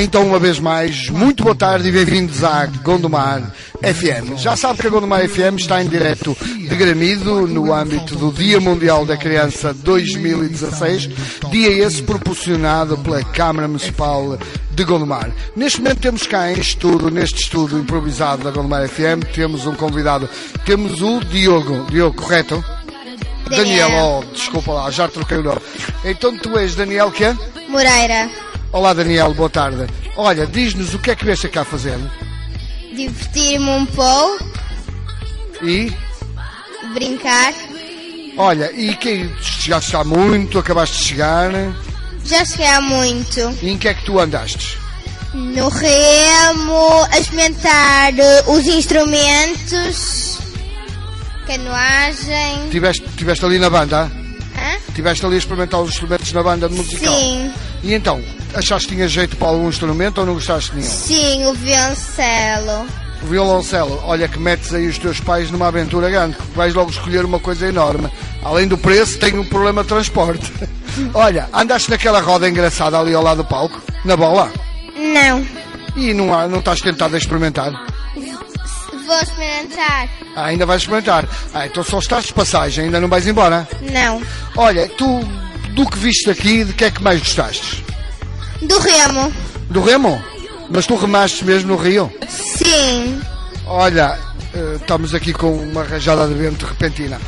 Então, uma vez mais, muito boa tarde e bem-vindos à Gondomar FM. Já sabe que a Gondomar FM está em direto de Gramido, no âmbito do Dia Mundial da Criança 2016, dia esse proporcionado pela Câmara Municipal de Gondomar. Neste momento temos cá em estudo, neste estudo improvisado da Gondomar FM, temos um convidado, temos o Diogo. Diogo, correto? Daniel, oh, desculpa lá, já troquei o nome. Então tu és Daniel quê? Moreira, Olá Daniel, boa tarde. Olha, diz-nos o que é que vieste cá fazer? divertir-me um pouco, E, brincar. olha, e que já está muito, acabaste de chegar, Já cheguei há muito. e em que é que tu andaste? No remo, a experimentar eh, os instrumentos, canoagem. Tiveste, tiveste ali na banda? Hã? Tiveste ali a experimentar os instrumentos na banda musical? Sim, E então, achaste que tinha jeito para algum instrumento ou não gostaste de nenhum? sim, o violoncelo. O violoncelo, olha que metes aí os teus pais numa aventura grande, porque vais logo escolher uma coisa enorme. Além do preço, tem um problema de transporte. olha, andaste naquela roda engraçada ali ao lado do palco, na bola, Não, e não, há- não estás tentado a experimentar? Vou experimentar. Ah, ainda vais experimentar. Ah, então só estás de passagem, ainda não vais embora. Não. Olha, tu, do que viste aqui, de que é que mais gostaste? Do remo. Do remo? Mas tu remaste mesmo no rio? Sim. Olha, eh, estamos aqui com uma rajada de vento repentina.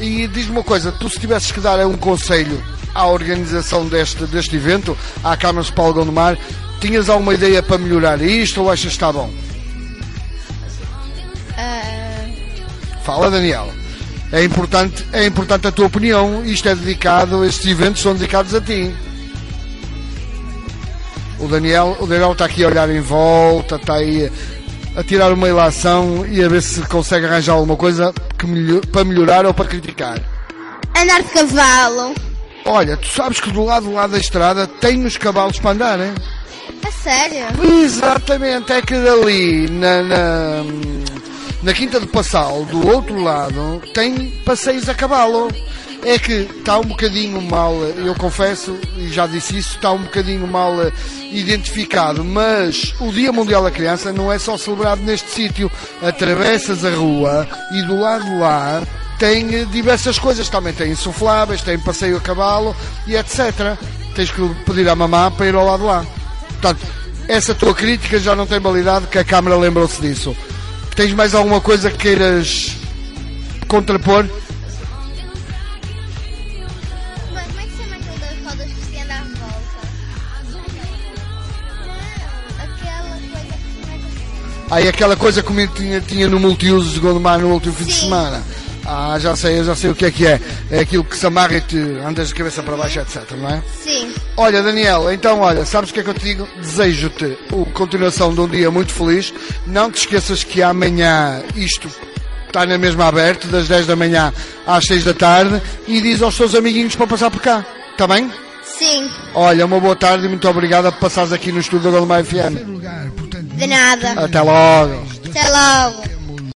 E diz-me uma coisa, tu se tivesses que dar um conselho à organização deste, deste evento, à Câmara de Gondomar, tinhas alguma ideia para melhorar isto ou achas que está bom? Fala, Daniel. É importante, é importante a tua opinião. Isto é dedicado, estes eventos são dedicados a ti. O Daniel, o Daniel está aqui a olhar em volta, está aí a tirar uma ilação e a ver se consegue arranjar alguma coisa que melho- para melhorar ou para criticar. andar de cavalo. Olha, tu sabes que do lado lá da estrada tem os cavalos para andar, hein? A sério? Exatamente, é que dali na, na, na Quinta do Passal, do outro lado, tem passeios a cavalo. É que está um bocadinho mal, eu confesso, e já disse isso, está um bocadinho mal identificado, mas o Dia Mundial da Criança não é só celebrado neste sítio. Atravessas a rua e do lado de lá tem diversas coisas. Também tem insufláveis, tem passeio a cavalo e etc. Tens que pedir à mamã para ir ao lado de lá. Portanto, essa tua crítica já não tem validade, que a Câmara lembrou-se disso. Tens mais alguma coisa que queiras contrapor? Mas como é que chama das rodas que se anda à volta? Aquela coisa que é que? Aí aquela coisa como tinha, tinha no multiuso de Gondomar no último fim de Sim. semana. Ah, já sei, eu já sei o que é que é. É aquilo que se amarra e te andas de cabeça para baixo, etc, não é? Sim. Olha, Daniel, então, olha, sabes o que é que eu te digo? Desejo-te a continuação de um dia muito feliz. Não te esqueças que amanhã isto está na mesma aberto, das 10 da manhã às 6 da tarde, e diz aos teus amiguinhos para passar por cá. Está bem? Sim. Olha, uma boa tarde e muito obrigado por passares aqui no estúdio da Gondomar FM. De nada. Até logo. Até logo.